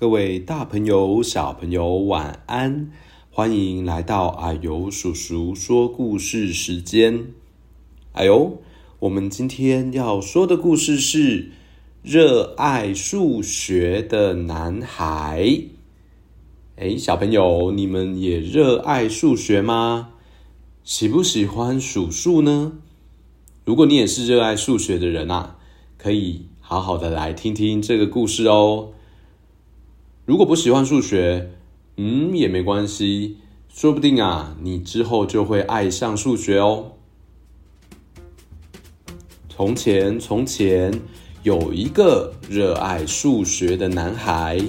各位大朋友、小朋友，晚安！欢迎来到啊呦叔叔说故事时间。哎呦，我们今天要说的故事是《热爱数学的男孩》。哎，小朋友，你们也热爱数学吗？喜不喜欢数数呢？如果你也是热爱数学的人啊，可以好好的来听听这个故事哦。如果不喜欢数学，嗯，也没关系，说不定啊，你之后就会爱上数学哦。从前，从前有一个热爱数学的男孩，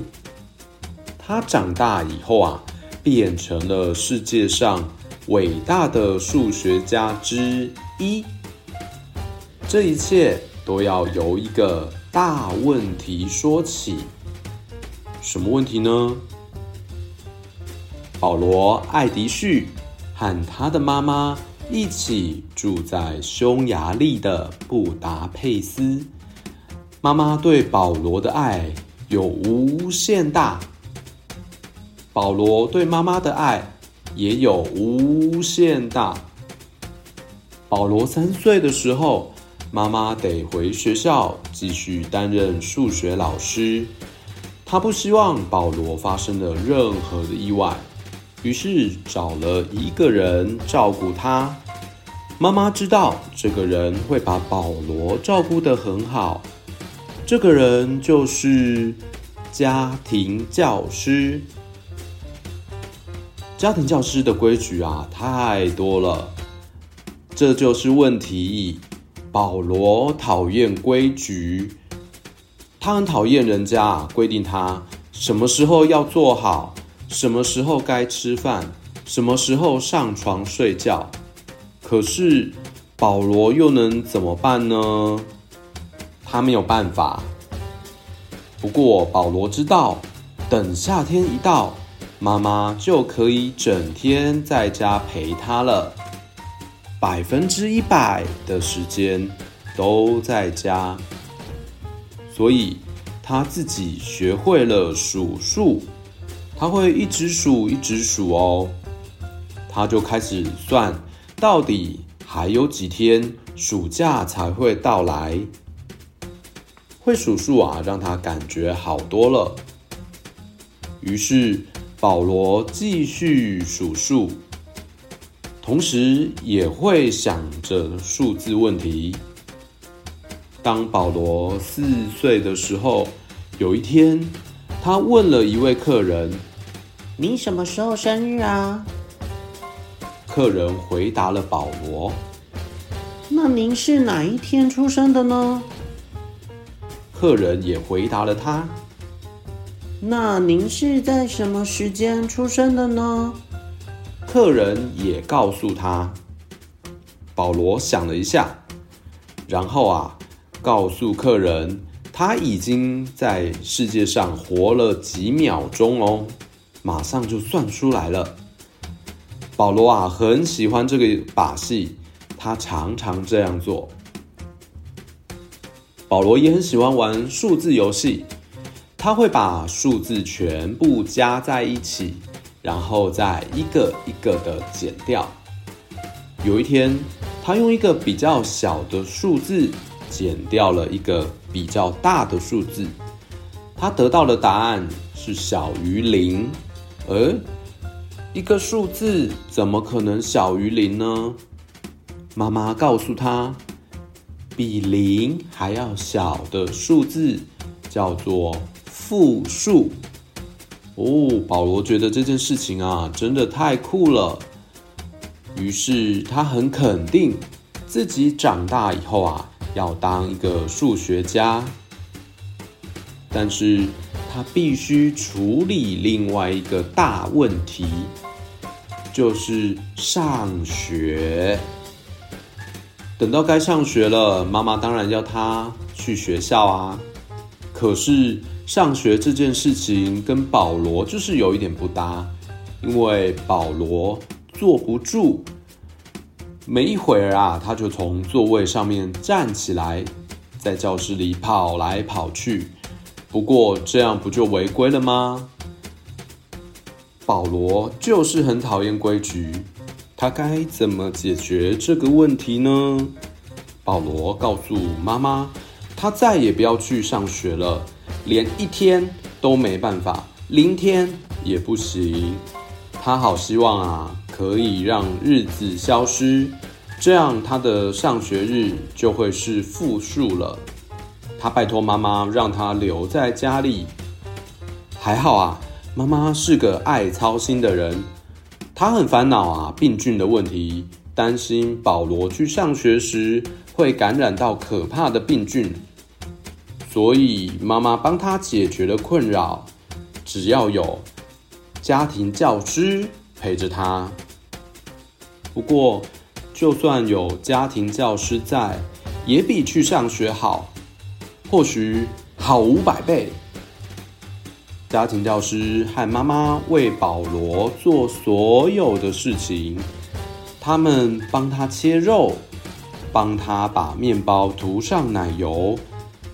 他长大以后啊，变成了世界上伟大的数学家之一。这一切都要由一个大问题说起。什么问题呢？保罗·爱迪旭和他的妈妈一起住在匈牙利的布达佩斯。妈妈对保罗的爱有无限大，保罗对妈妈的爱也有无限大。保罗三岁的时候，妈妈得回学校继续担任数学老师。他不希望保罗发生了任何的意外，于是找了一个人照顾他。妈妈知道这个人会把保罗照顾得很好，这个人就是家庭教师。家庭教师的规矩啊，太多了，这就是问题。保罗讨厌规矩。他很讨厌人家规定他什么时候要做好，什么时候该吃饭，什么时候上床睡觉。可是保罗又能怎么办呢？他没有办法。不过保罗知道，等夏天一到，妈妈就可以整天在家陪他了，百分之一百的时间都在家。所以他自己学会了数数，他会一直数一直数哦。他就开始算，到底还有几天暑假才会到来。会数数啊，让他感觉好多了。于是保罗继续数数，同时也会想着数字问题。当保罗四岁的时候，有一天，他问了一位客人：“你什么时候生日啊？”客人回答了保罗：“那您是哪一天出生的呢？”客人也回答了他：“那您是在什么时间出生的呢？”客人也告诉他。保罗想了一下，然后啊。告诉客人，他已经在世界上活了几秒钟哦，马上就算出来了。保罗啊，很喜欢这个把戏，他常常这样做。保罗也很喜欢玩数字游戏，他会把数字全部加在一起，然后再一个一个的减掉。有一天，他用一个比较小的数字。减掉了一个比较大的数字，他得到的答案是小于零。而一个数字怎么可能小于零呢？妈妈告诉他，比零还要小的数字叫做负数。哦，保罗觉得这件事情啊，真的太酷了。于是他很肯定自己长大以后啊。要当一个数学家，但是他必须处理另外一个大问题，就是上学。等到该上学了，妈妈当然要他去学校啊。可是上学这件事情跟保罗就是有一点不搭，因为保罗坐不住。没一会儿啊，他就从座位上面站起来，在教室里跑来跑去，不过这样不就违规了吗？保罗就是很讨厌规矩，他该怎么解决这个问题呢？保罗告诉妈妈，他再也不要去上学了，连一天都没办法，零天也不行。他好希望啊，可以让日子消失，这样他的上学日就会是负数了。他拜托妈妈让他留在家里。还好啊，妈妈是个爱操心的人，她很烦恼啊病菌的问题，担心保罗去上学时会感染到可怕的病菌，所以妈妈帮他解决了困扰。只要有家庭教师陪着他。不过，就算有家庭教师在，也比去上学好。或许好五百倍。家庭教师和妈妈为保罗做所有的事情，他们帮他切肉，帮他把面包涂上奶油，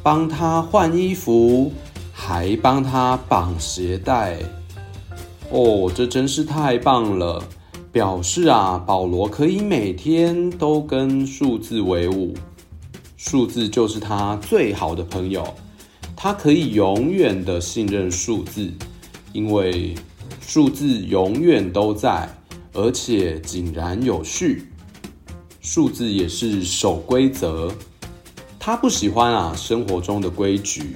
帮他换衣服，还帮他绑鞋带。哦，这真是太棒了！表示啊，保罗可以每天都跟数字为伍。数字就是他最好的朋友，他可以永远的信任数字，因为数字永远都在，而且井然有序。数字也是守规则，他不喜欢啊生活中的规矩，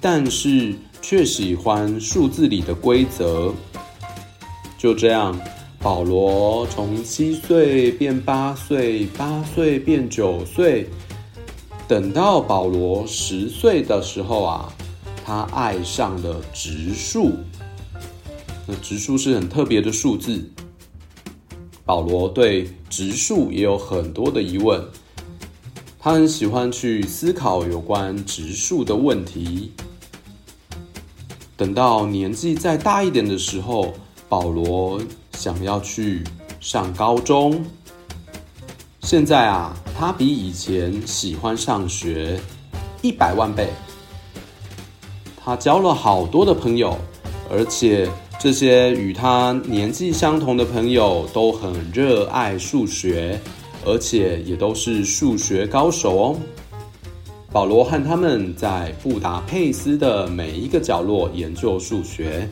但是却喜欢数字里的规则。就这样，保罗从七岁变八岁，八岁变九岁。等到保罗十岁的时候啊，他爱上了植树。那植树是很特别的数字。保罗对植树也有很多的疑问，他很喜欢去思考有关植树的问题。等到年纪再大一点的时候，保罗想要去上高中。现在啊，他比以前喜欢上学一百万倍。他交了好多的朋友，而且这些与他年纪相同的朋友都很热爱数学，而且也都是数学高手哦。保罗和他们在布达佩斯的每一个角落研究数学，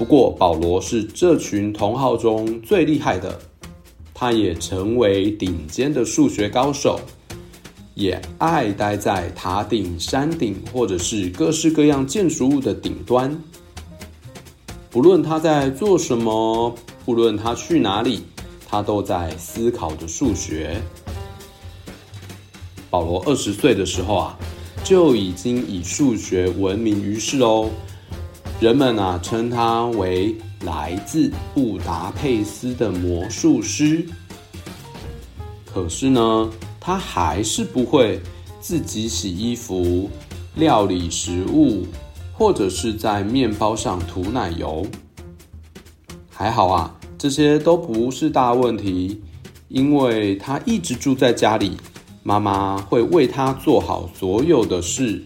不过保罗是这群同好中最厉害的。他也成为顶尖的数学高手，也爱待在塔顶、山顶，或者是各式各样建筑物的顶端。不论他在做什么，不论他去哪里，他都在思考着数学。保罗二十岁的时候啊，就已经以数学闻名于世哦。人们啊，称他为。来自布达佩斯的魔术师，可是呢，他还是不会自己洗衣服、料理食物，或者是在面包上涂奶油。还好啊，这些都不是大问题，因为他一直住在家里，妈妈会为他做好所有的事，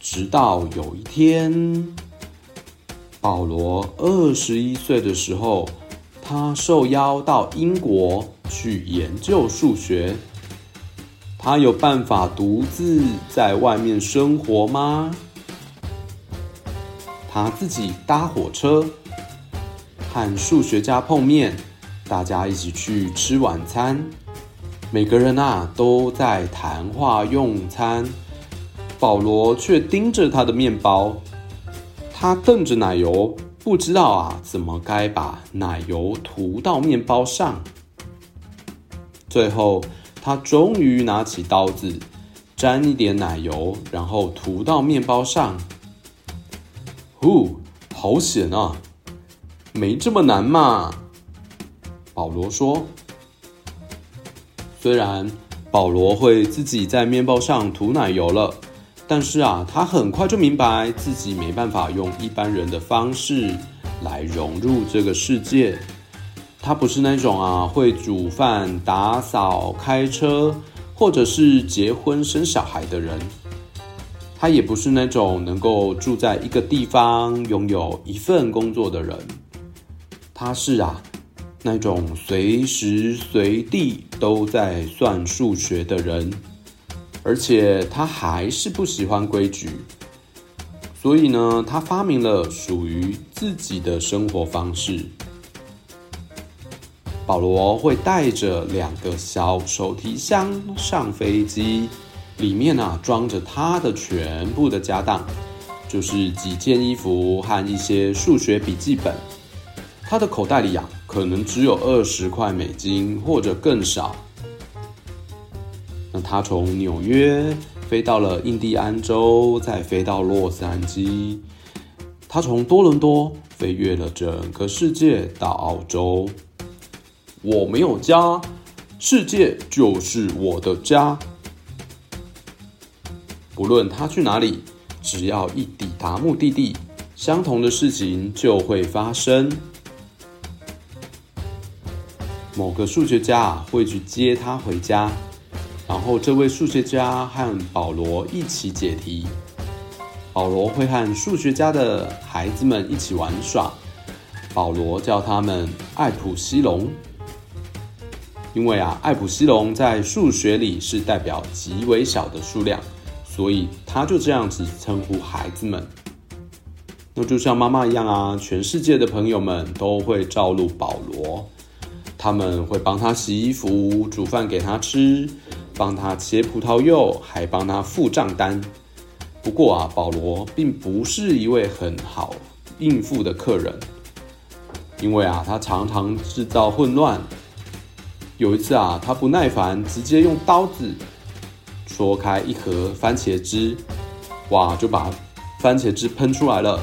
直到有一天。保罗二十一岁的时候，他受邀到英国去研究数学。他有办法独自在外面生活吗？他自己搭火车，和数学家碰面，大家一起去吃晚餐。每个人啊都在谈话用餐，保罗却盯着他的面包。他瞪着奶油，不知道啊，怎么该把奶油涂到面包上。最后，他终于拿起刀子，沾一点奶油，然后涂到面包上。呼，好险啊！没这么难嘛。保罗说。虽然保罗会自己在面包上涂奶油了。但是啊，他很快就明白自己没办法用一般人的方式来融入这个世界。他不是那种啊会煮饭、打扫、开车，或者是结婚生小孩的人。他也不是那种能够住在一个地方、拥有一份工作的人。他是啊，那种随时随地都在算数学的人，而且他还是不喜欢规矩。所以呢，他发明了属于自己的生活方式。保罗会带着两个小手提箱上飞机。里面啊，装着他的全部的家当，就是几件衣服和一些数学笔记本。他的口袋里啊，可能只有二十块美金或者更少。他从纽约飞到了印第安州，再飞到洛杉矶。他从多伦多飞越了整个世界到澳洲。我没有家，世界就是我的家。不论他去哪里，只要一抵达目的地，相同的事情就会发生。某个数学家会去接他回家，然后这位数学家和保罗一起解题。保罗会和数学家的孩子们一起玩耍。保罗叫他们艾普西龙，因为啊，艾普西龙在数学里是代表极为小的数量。所以他就这样子称呼孩子们，那就像妈妈一样啊，全世界的朋友们都会照顾保罗，他们会帮他洗衣服、煮饭给他吃，帮他切葡萄柚，还帮他付账单。不过啊，保罗并不是一位很好应付的客人，因为啊，他常常制造混乱。有一次啊，他不耐烦，直接用刀子。戳开一盒番茄汁，哇，就把番茄汁喷出来了。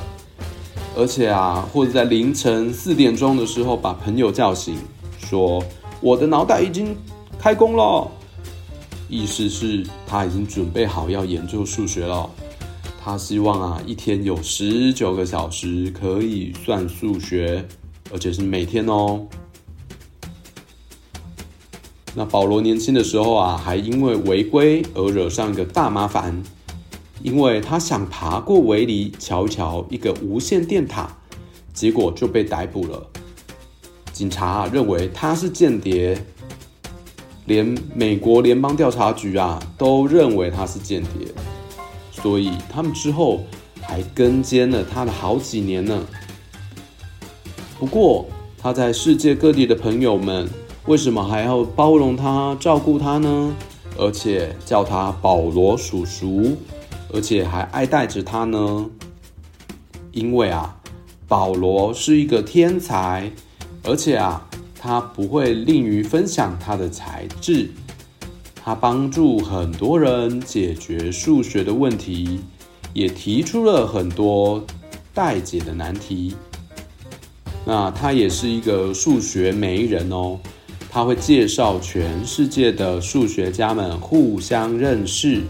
而且啊，或者在凌晨四点钟的时候把朋友叫醒，说我的脑袋已经开工了。意思是他已经准备好要研究数学了。他希望啊，一天有十九个小时可以算数学，而且是每天哦。那保罗年轻的时候啊，还因为违规而惹上一个大麻烦，因为他想爬过围篱，瞧一瞧一个无线电塔，结果就被逮捕了。警察认为他是间谍，连美国联邦调查局啊都认为他是间谍，所以他们之后还跟监了他的好几年呢。不过他在世界各地的朋友们。为什么还要包容他、照顾他呢？而且叫他保罗叔叔，而且还爱戴着他呢？因为啊，保罗是一个天才，而且啊，他不会吝于分享他的才智。他帮助很多人解决数学的问题，也提出了很多待解的难题。那他也是一个数学媒人哦。他会介绍全世界的数学家们互相认识，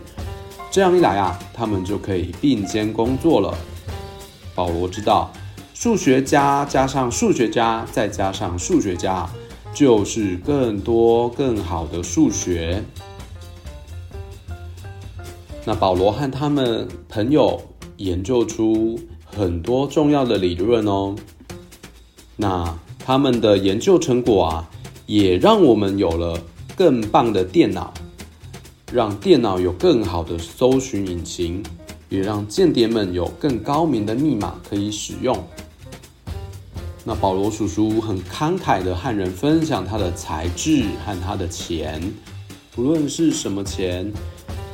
这样一来啊，他们就可以并肩工作了。保罗知道，数学家加上数学家再加上数学家，就是更多更好的数学。那保罗和他们朋友研究出很多重要的理论哦。那他们的研究成果啊。也让我们有了更棒的电脑，让电脑有更好的搜寻引擎，也让间谍们有更高明的密码可以使用。那保罗叔叔很慷慨的和人分享他的才智和他的钱，不论是什么钱，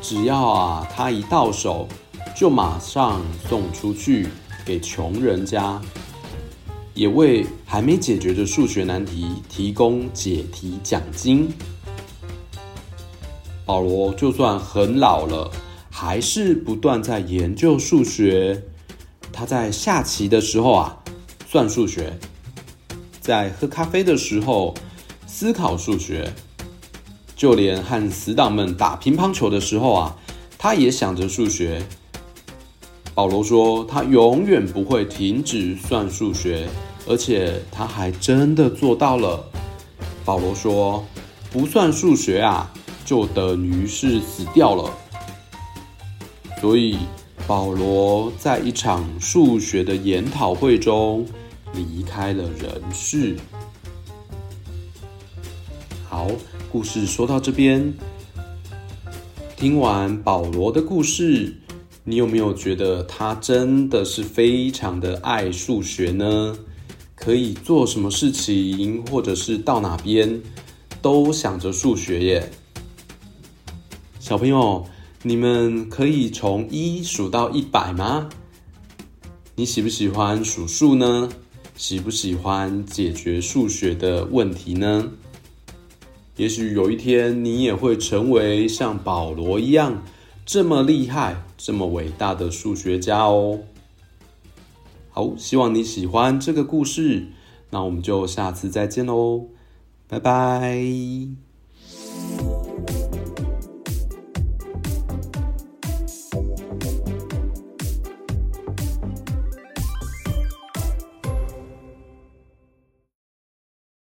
只要啊他一到手，就马上送出去给穷人家。也为还没解决的数学难题提供解题奖金。保罗就算很老了，还是不断在研究数学。他在下棋的时候啊，算数学；在喝咖啡的时候，思考数学；就连和死党们打乒乓球的时候啊，他也想着数学。保罗说：“他永远不会停止算数学，而且他还真的做到了。”保罗说：“不算数学啊，就等于是死掉了。”所以保罗在一场数学的研讨会中离开了人世。好，故事说到这边，听完保罗的故事，你有没有觉得他真的是非常的爱数学呢？可以做什么事情，或者是到哪边，都想着数学耶。小朋友，你们可以从一数到一百吗？你喜不喜欢数数呢？喜不喜欢解决数学的问题呢？也许有一天你也会成为像保罗一样这么厉害、这么伟大的数学家哦。好，希望你喜欢这个故事，那我们就下次再见喽，拜拜。